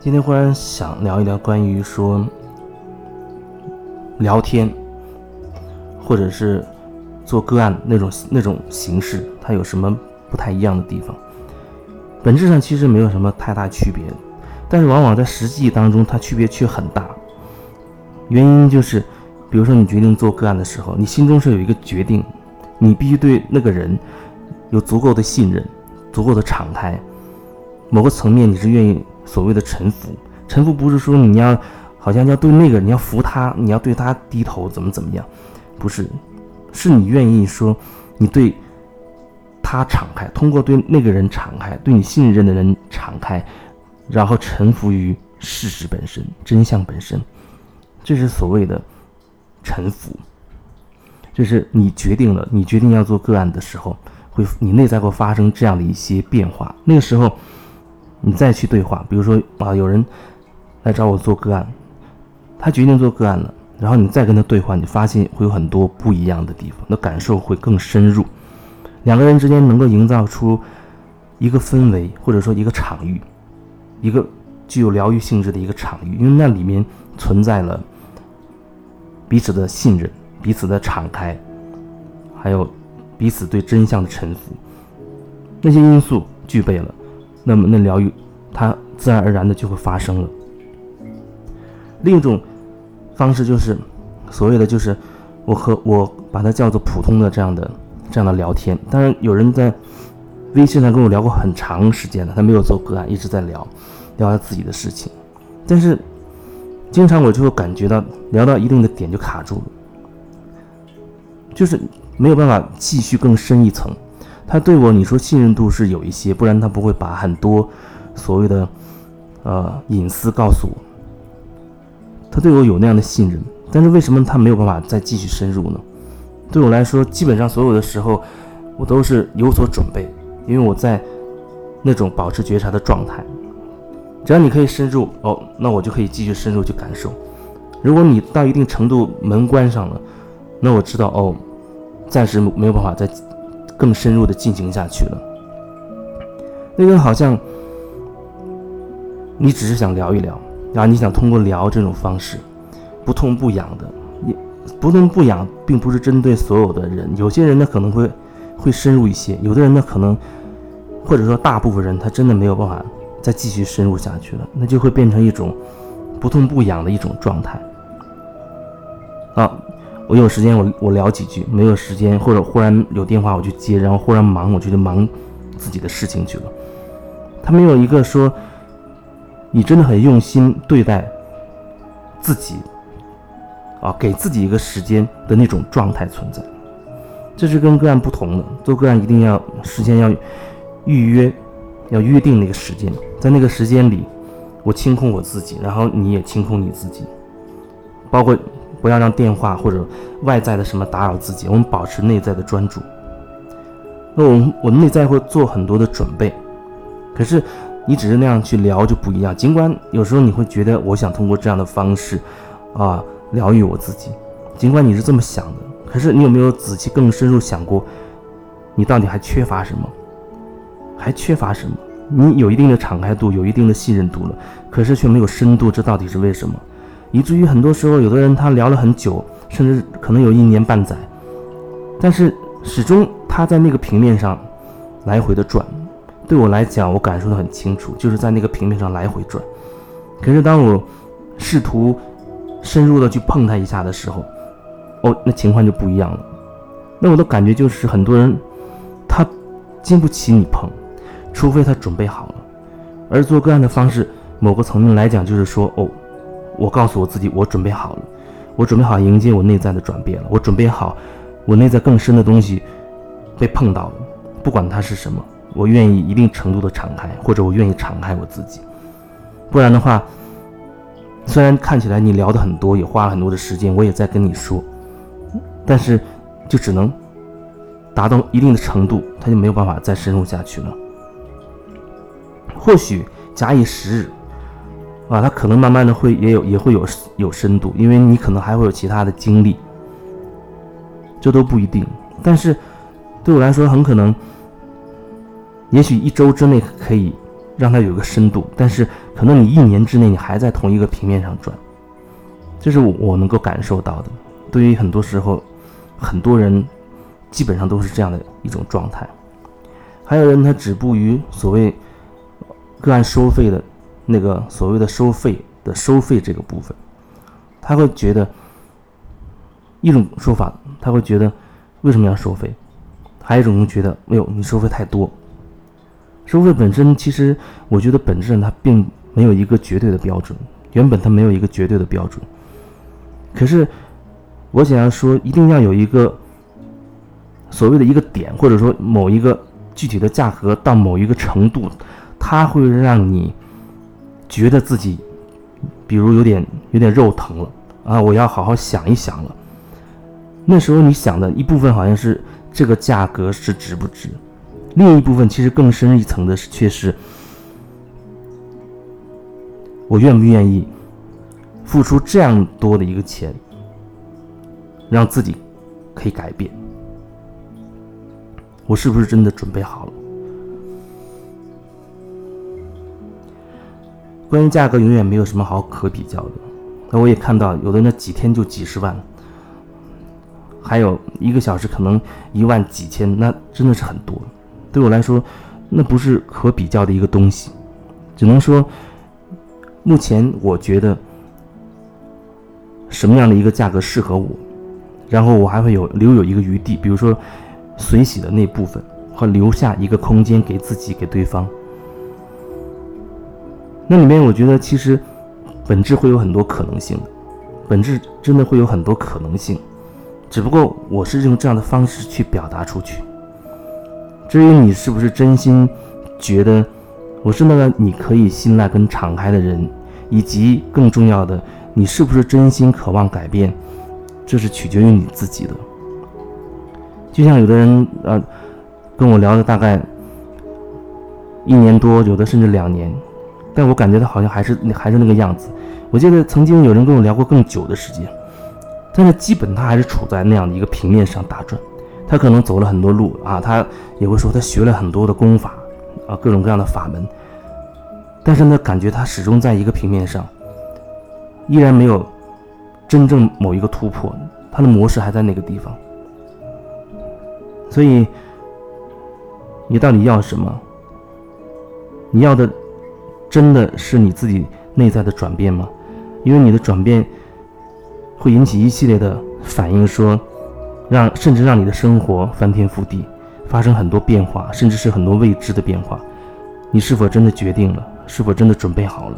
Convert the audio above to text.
今天忽然想聊一聊关于说聊天，或者是做个案那种那种形式，它有什么不太一样的地方？本质上其实没有什么太大区别，但是往往在实际当中，它区别却很大。原因就是，比如说你决定做个案的时候，你心中是有一个决定，你必须对那个人有足够的信任，足够的敞开。某个层面你是愿意所谓的臣服，臣服不是说你要好像要对那个你要服他，你要对他低头怎么怎么样，不是，是你愿意说你对。他敞开，通过对那个人敞开，对你信任的人敞开，然后臣服于事实本身、真相本身，这是所谓的臣服。就是你决定了，你决定要做个案的时候，会你内在会发生这样的一些变化。那个时候，你再去对话，比如说啊，有人来找我做个案，他决定做个案了，然后你再跟他对话，你发现会有很多不一样的地方，那感受会更深入。两个人之间能够营造出一个氛围，或者说一个场域，一个具有疗愈性质的一个场域，因为那里面存在了彼此的信任、彼此的敞开，还有彼此对真相的臣服。那些因素具备了，那么那疗愈它自然而然的就会发生了。另一种方式就是所谓的，就是我和我把它叫做普通的这样的。这样的聊天，当然有人在微信上跟我聊过很长时间了，他没有做个案，一直在聊，聊他自己的事情。但是经常我就会感觉到聊到一定的点就卡住了，就是没有办法继续更深一层。他对我你说信任度是有一些，不然他不会把很多所谓的呃隐私告诉我。他对我有那样的信任，但是为什么他没有办法再继续深入呢？对我来说，基本上所有的时候，我都是有所准备，因为我在那种保持觉察的状态。只要你可以深入哦，那我就可以继续深入去感受。如果你到一定程度门关上了，那我知道哦，暂时没有办法再更深入的进行下去了。那个好像你只是想聊一聊，然后你想通过聊这种方式，不痛不痒的。你不痛不痒，并不是针对所有的人。有些人呢可能会会深入一些，有的人呢可能，或者说大部分人他真的没有办法再继续深入下去了，那就会变成一种不痛不痒的一种状态。啊，我有时间我我聊几句，没有时间或者忽然有电话我去接，然后忽然忙我就忙自己的事情去了。他没有一个说你真的很用心对待自己。啊，给自己一个时间的那种状态存在，这是跟个案不同的。做个案一定要事先要预约，要约定那个时间，在那个时间里，我清空我自己，然后你也清空你自己，包括不要让电话或者外在的什么打扰自己，我们保持内在的专注。那我们我们内在会做很多的准备，可是你只是那样去聊就不一样。尽管有时候你会觉得，我想通过这样的方式，啊。疗愈我自己，尽管你是这么想的，可是你有没有仔细更深入想过，你到底还缺乏什么？还缺乏什么？你有一定的敞开度，有一定的信任度了，可是却没有深度，这到底是为什么？以至于很多时候，有的人他聊了很久，甚至可能有一年半载，但是始终他在那个平面上来回的转。对我来讲，我感受的很清楚，就是在那个平面上来回转。可是当我试图。深入的去碰它一下的时候，哦，那情况就不一样了。那我的感觉就是，很多人他经不起你碰，除非他准备好了。而做个案的方式，某个层面来讲，就是说，哦，我告诉我自己，我准备好了，我准备好迎接我内在的转变了，我准备好我内在更深的东西被碰到了，不管它是什么，我愿意一定程度的敞开，或者我愿意敞开我自己，不然的话。虽然看起来你聊的很多，也花了很多的时间，我也在跟你说，但是就只能达到一定的程度，他就没有办法再深入下去了。或许假以时日，啊，他可能慢慢的会也有也会有有深度，因为你可能还会有其他的经历，这都不一定。但是对我来说，很可能，也许一周之内可以让它有个深度，但是可能你一年之内你还在同一个平面上转，这是我我能够感受到的。对于很多时候，很多人基本上都是这样的一种状态。还有人他止步于所谓个案收费的那个所谓的收费的收费这个部分，他会觉得一种说法，他会觉得为什么要收费？还有一种人觉得，哎呦，你收费太多。收费本身其实，我觉得本质上它并没有一个绝对的标准，原本它没有一个绝对的标准。可是我想要说，一定要有一个所谓的一个点，或者说某一个。具体的价格到某一个程度，它会让你觉得自己，比如有点有点肉疼了啊！我要好好想一想了。那时候你想的一部分好像是这个价格是值不值，另一部分其实更深一层的是却是我愿不愿意付出这样多的一个钱，让自己可以改变。我是不是真的准备好了？关于价格，永远没有什么好可比较的。那我也看到，有的那几天就几十万，还有一个小时可能一万几千，那真的是很多。对我来说，那不是可比较的一个东西。只能说，目前我觉得什么样的一个价格适合我，然后我还会有留有一个余地，比如说。随喜的那部分，和留下一个空间给自己，给对方。那里面，我觉得其实本质会有很多可能性的，本质真的会有很多可能性，只不过我是用这样的方式去表达出去。至于你是不是真心觉得我是那个你可以信赖跟敞开的人，以及更重要的，你是不是真心渴望改变，这是取决于你自己的。就像有的人呃跟我聊了大概一年多，有的甚至两年，但我感觉他好像还是还是那个样子。我记得曾经有人跟我聊过更久的时间，但是基本他还是处在那样的一个平面上打转。他可能走了很多路啊，他也会说他学了很多的功法啊，各种各样的法门，但是呢，感觉他始终在一个平面上，依然没有真正某一个突破，他的模式还在那个地方。所以，你到底要什么？你要的真的是你自己内在的转变吗？因为你的转变会引起一系列的反应，说让甚至让你的生活翻天覆地，发生很多变化，甚至是很多未知的变化。你是否真的决定了？是否真的准备好了？